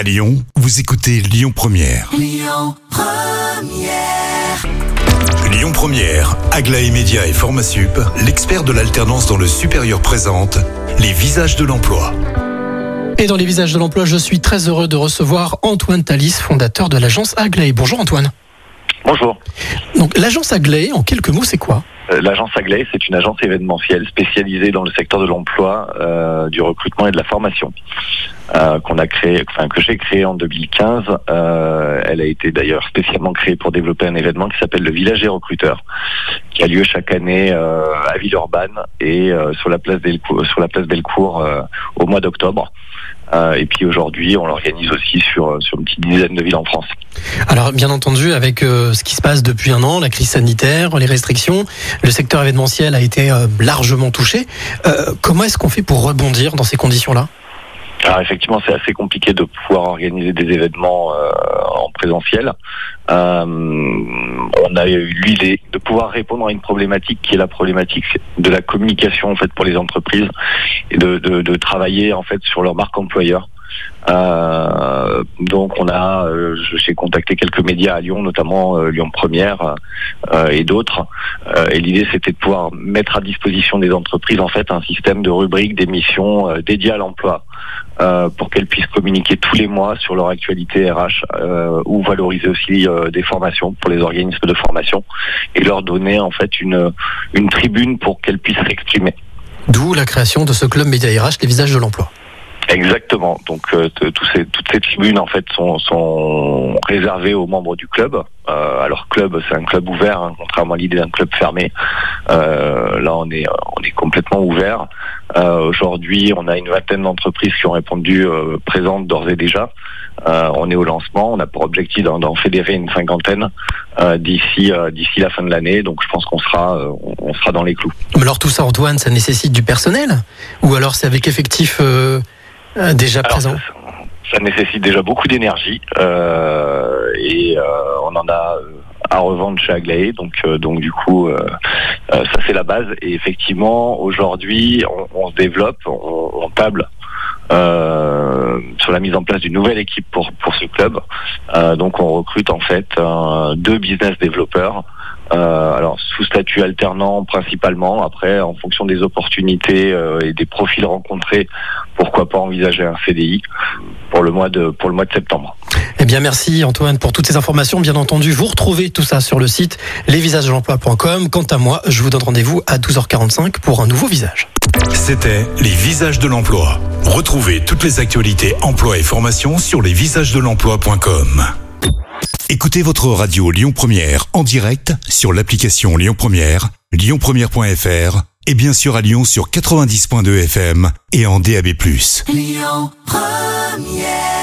À Lyon, vous écoutez Lyon Première. Lyon Première, Aglaé Média et Formasup, l'expert de l'alternance dans le supérieur présente les visages de l'emploi. Et dans les visages de l'emploi, je suis très heureux de recevoir Antoine Talis, fondateur de l'agence Aglaé. Bonjour Antoine. Bonjour. Donc l'agence Aglaé, en quelques mots, c'est quoi? Euh, L'agence Aglaé, c'est une agence événementielle spécialisée dans le secteur de l'emploi, euh, du recrutement et de la formation, euh, qu'on a créé, enfin que j'ai créé en 2015. Euh, elle a été d'ailleurs spécialement créée pour développer un événement qui s'appelle le Village des recruteurs, qui a lieu chaque année euh, à Villeurbanne et sur la place Delcourt, sur la place Bellecour euh, au mois d'octobre. Euh, et puis aujourd'hui, on l'organise aussi sur sur une petite dizaine de villes en France. Alors bien entendu, avec euh, ce qui se passe depuis un an, la crise sanitaire, les restrictions, le secteur événementiel a été euh, largement touché. Euh, comment est-ce qu'on fait pour rebondir dans ces conditions-là? Alors effectivement, c'est assez compliqué de pouvoir organiser des événements euh, en présentiel. Euh, on a eu l'idée de pouvoir répondre à une problématique qui est la problématique de la communication en fait pour les entreprises et de, travailler en fait sur leur marque employeur. Euh, donc on a, euh, j'ai contacté quelques médias à Lyon, notamment euh, Lyon Première et d'autres. Et l'idée c'était de pouvoir mettre à disposition des entreprises en fait un système de rubriques, d'émissions dédiées à l'emploi pour qu'elles puissent communiquer tous les mois sur leur actualité RH euh, ou valoriser aussi euh, des formations pour les organismes de formation et leur donner en fait une une tribune pour qu'elles puissent s'exprimer. D'où la création de ce club Média RH, les visages de l'emploi. Exactement. Donc euh, tous ces, toutes ces tribunes en fait sont, sont réservées aux membres du club. Euh, alors club, c'est un club ouvert, hein, contrairement à l'idée d'un club fermé. Euh, là, on est on est complètement ouvert. Euh, Aujourd'hui, on a une vingtaine d'entreprises qui ont répondu euh, présentes d'ores et déjà. Euh, on est au lancement. On a pour objectif d'en fédérer une cinquantaine d'ici d'ici la fin de l'année. Donc je pense qu'on sera on- sera dans les clous. Mais alors tout ça, Antoine, ça nécessite du personnel? Ou alors c'est avec effectif déjà Alors, présent? ça, nécessite déjà beaucoup d'énergie euh, et euh, on en a à revendre chez Aglaé, donc euh, donc du coup ça c'est la base et effectivement aujourd'hui on, se développe, on, table euh, sur la mise en place d'une nouvelle équipe pour pour ce club. Euh, donc on recrute en fait euh, deux business développeurs. Euh, alors sous statut alternant principalement. Après, en fonction des opportunités euh, et des profils rencontrés, pourquoi pas envisager un CDI pour le mois de pour le mois de septembre. Eh bien, merci Antoine pour toutes ces informations. Bien entendu, vous retrouvez tout ça sur le site lesvisagesdelemploi.com. Quant à moi, je vous donne rendez-vous à 12h45 pour un nouveau visage. C'était les visages de l'emploi. Retrouvez toutes les actualités emploi et formation sur lesvisagesdelemploi.com. Écoutez votre radio Lyon Première en direct sur l'application Lyon Première, lyonpremière.fr et bien sûr à Lyon sur 90.2 FM et en DAB+. Lyon Première